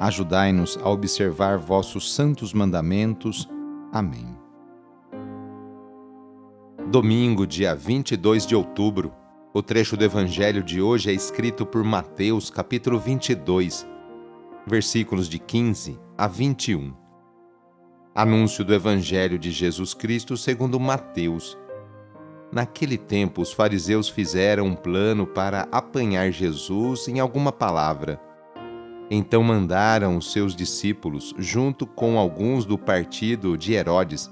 Ajudai-nos a observar vossos santos mandamentos. Amém. Domingo, dia 22 de outubro. O trecho do evangelho de hoje é escrito por Mateus, capítulo 22, versículos de 15 a 21. Anúncio do evangelho de Jesus Cristo segundo Mateus. Naquele tempo, os fariseus fizeram um plano para apanhar Jesus em alguma palavra então mandaram os seus discípulos, junto com alguns do partido de Herodes,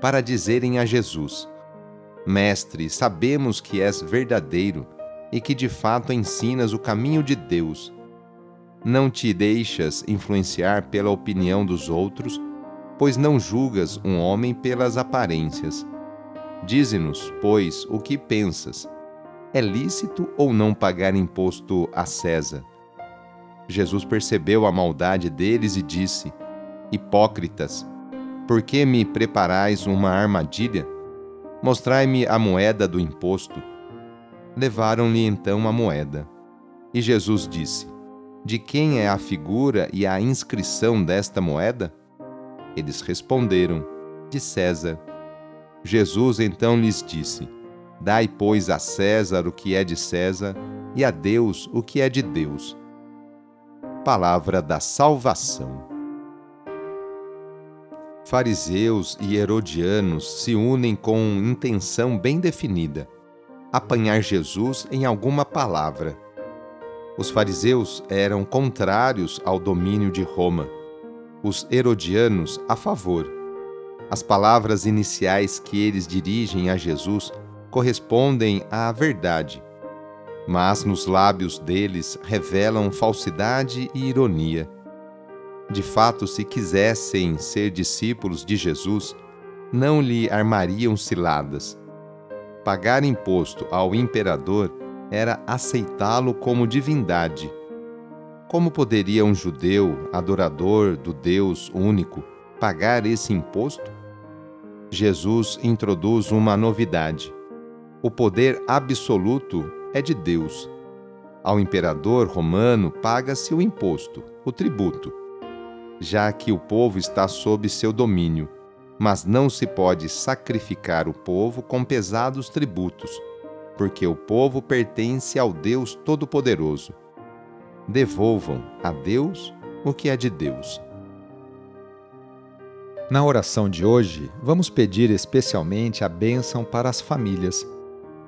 para dizerem a Jesus: Mestre, sabemos que és verdadeiro e que de fato ensinas o caminho de Deus. Não te deixas influenciar pela opinião dos outros, pois não julgas um homem pelas aparências. Dize-nos, pois, o que pensas. É lícito ou não pagar imposto a César? Jesus percebeu a maldade deles e disse: Hipócritas, por que me preparais uma armadilha? Mostrai-me a moeda do imposto. Levaram-lhe então a moeda. E Jesus disse: De quem é a figura e a inscrição desta moeda? Eles responderam: De César. Jesus então lhes disse: Dai, pois, a César o que é de César, e a Deus o que é de Deus palavra da salvação. Fariseus e herodianos se unem com intenção bem definida: apanhar Jesus em alguma palavra. Os fariseus eram contrários ao domínio de Roma, os herodianos a favor. As palavras iniciais que eles dirigem a Jesus correspondem à verdade mas nos lábios deles revelam falsidade e ironia. De fato, se quisessem ser discípulos de Jesus, não lhe armariam ciladas. Pagar imposto ao imperador era aceitá-lo como divindade. Como poderia um judeu, adorador do Deus único, pagar esse imposto? Jesus introduz uma novidade. O poder absoluto é de Deus. Ao imperador romano paga-se o imposto, o tributo, já que o povo está sob seu domínio, mas não se pode sacrificar o povo com pesados tributos, porque o povo pertence ao Deus Todo-Poderoso. Devolvam a Deus o que é de Deus. Na oração de hoje, vamos pedir especialmente a bênção para as famílias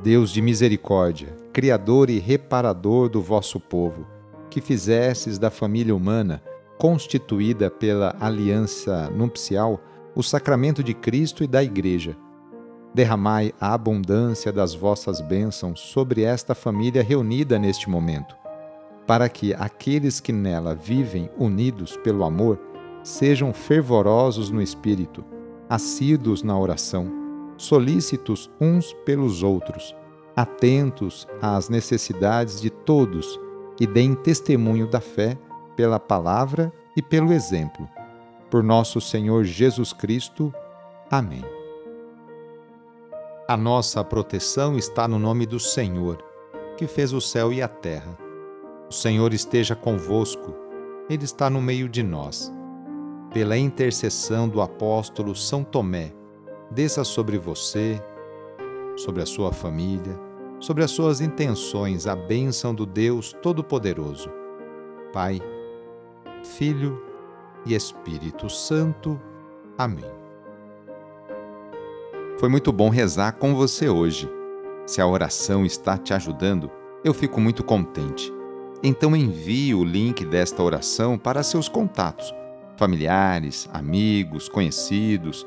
Deus de misericórdia, Criador e reparador do vosso povo, que fizesses da família humana, constituída pela aliança nupcial, o sacramento de Cristo e da Igreja. Derramai a abundância das vossas bênçãos sobre esta família reunida neste momento, para que aqueles que nela vivem unidos pelo amor sejam fervorosos no espírito, assíduos na oração solícitos uns pelos outros, atentos às necessidades de todos e deem testemunho da fé pela palavra e pelo exemplo. Por nosso Senhor Jesus Cristo. Amém. A nossa proteção está no nome do Senhor, que fez o céu e a terra. O Senhor esteja convosco, Ele está no meio de nós. Pela intercessão do apóstolo São Tomé, desça sobre você, sobre a sua família, sobre as suas intenções a bênção do Deus Todo-Poderoso. Pai, Filho e Espírito Santo. Amém. Foi muito bom rezar com você hoje. Se a oração está te ajudando, eu fico muito contente. Então envie o link desta oração para seus contatos, familiares, amigos, conhecidos,